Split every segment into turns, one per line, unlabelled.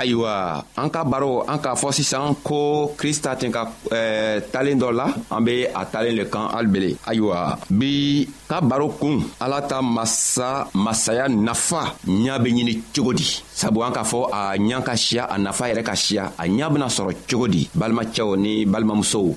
ayiwa an
ka
baro an k'a fɔ sisan ko krista ten ka eh, talen dɔ la an be a talen le kan alibele ayiwa bi ka baro kun ala ta masa masaya nafa ɲa be ɲini cogo di sabu an k'a fɔ a ɲa ka siya a nafa yɛrɛ ka siya a ɲa bena sɔrɔ cogo di balimacɛw ni balimamusow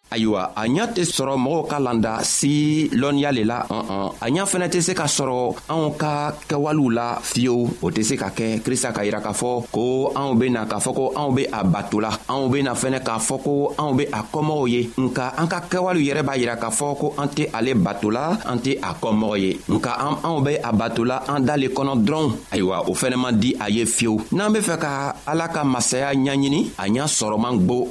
ayiwa a ɲa tɛ sɔrɔ mɔgɔw ka landa si lɔnniya le la ɔn-ɔn a ɲa fɛnɛ tɛ se ka sɔrɔ anw ka kɛwalew la fiyewu o tɛ se ka kɛ krista ka yira k'a fɔ ko anw bena k'a fɔ ko anw be a bato la anw bena fɛnɛ k'a fɔ ko anw be a kɔmɔgɔw ye nka an ka kɛwalew yɛrɛ b'a yira k'a fɔ ko an tɛ ale bato la an tɛ a kɔmɔgɔ ye nka an anw be a bato la an da le kɔnɔ dɔrɔn ayiwa o fɛnɛ man di a ye fiyewu n'an be fɛ ka ala ka masaya ɲaɲini a ɲa sɔrɔ man gwo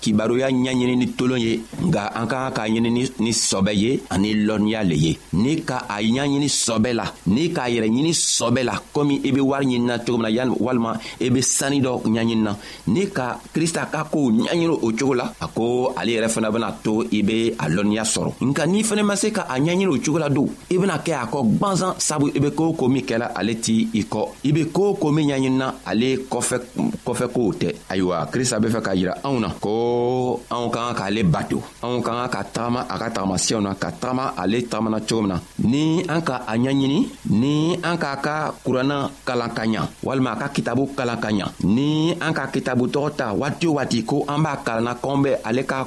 kibaruya ɲɛɲini ni tolon ye nka an ka kan k'a ɲini ni sɔbɛ ye ani lɔnniya le ye ni ka a ɲɛɲini sɔbɛ la ni k'a yɛrɛ ɲini sɔbɛ la komi i be wari ɲinina cogo min na walima i be sanni dɔ ɲɛɲinina ni ka krista ka kow ɲɛɲini o cogo la a ko ale yɛrɛ fana bena to i be a lɔnniya sɔrɔ nka n'i fɛnɛ ma se ka a ɲɛɲini o cogo la don i bena kɛ a kɔ gwanzan sabu i be koo ko min kɛla ale t'i i kɔ i be koo ko min ɲaɲinina ale kɔfɛ kɔfɛ kow tɛ ayiwa krista be fɛ k'a yira anw na ko anw ka kan k'ale bato anw ka kan ka tagama a ka tagamasiyɛw na ka tagama ale tagamana cogo min na ni an ka a ɲaɲini ni an k'a ka kuranna kalan ka ɲa walima a ka kitabu kalan ka ɲa ni an ka kitabu tɔgɔ ta waati o waati ko an b'a kalanna k'anw bɛ ale ka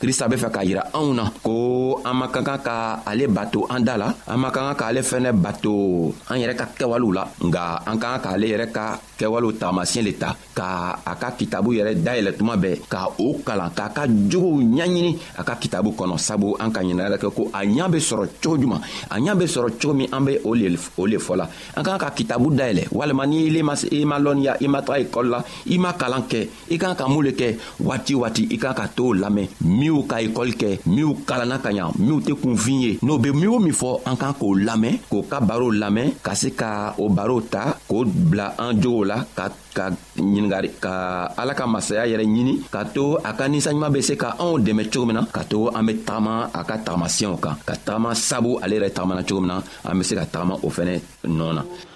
krista be fɛ k'a yira anw na ko an man ka kan ka ale bato an da la an man ka kan k'ale fɛnɛ bato an yɛrɛ ka kɛwalew la nga an ka kan k'ale yɛrɛ ka kɛwalew taamasiyɛn le ta ka a ka kitabu yɛrɛ dayɛlɛ tuma bɛɛ ka o kalan k'a ka jogow ɲaɲini a ka kitabu kɔnɔ sabu an ka ɲinayɛrɛ kɛ ko a ɲa be sɔrɔ cogo juman a ɲa be sɔrɔ cogo min an be o le o le fɔla an ka kan ka kitabu dayɛlɛ walima ni i ma lɔnniya i ma taga ekɔli la i ma kalan kɛ i kan ka mun le kɛ waati waati i kan ka to lamɛn minw ka ekɔli kɛ minw kalanna ka ɲa minw tɛ kunfin ye n'o be min o min fɔ an kan k'o lamɛn k'o ka barow lamɛn ka se ka o barow ta k'o bila an jogow la ka ka ɲiningari ka ala ka masaya yɛrɛ ɲini ka to a ka ninsanɲuman bɛ se ka anw dɛmɛ cogo min na ka to an bɛ tagama a ka tagamasiyɛnw kan ka tagama sabu ale yɛrɛ tagamana cogo min na an bɛ se ka tagama o fɛnɛ nɔɔ na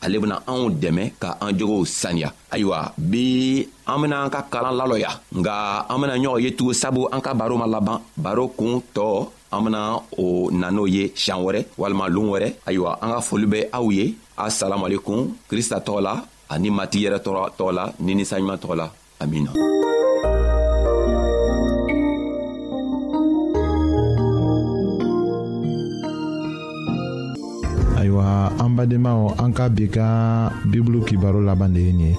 ale bena anw dɛmɛ ka an jogow saniya ayiwa bi an bena an ka kalan lalɔya nga an bena ɲɔgɔn ye tugun sabu an ka baro ma laban baro kuun tɔɔ an bena o na n'o ye siɲan wɛrɛ walima loon wɛrɛ ayiwa an ka foli bɛ aw ye asalamualekum krista tɔgɔ la ani mati yɛrɛ tɔgɔ la ni ninsanɲuman tɔgɔ la Amin.
ayiwa an badenmaw an ka bi ka bibulu kibaro laban de ye nin ye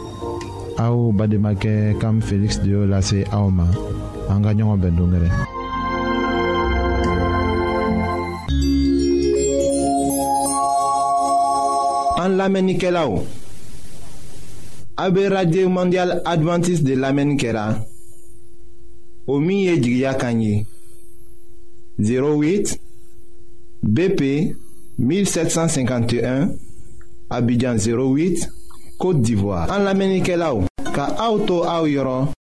aw bademakɛ kam feliksi de y'o lase aw ma an ka ɲɔgɔn bɛn dongɛrɛ
an lamɛnnikɛlaw a bɛ radio mondial adventiste de lamɛnni kɛra o min ye jigiya kan ye 08 BP 1751 Abidjan 08 Côte d'Ivoire.
En l'Amérique là, ka
auto au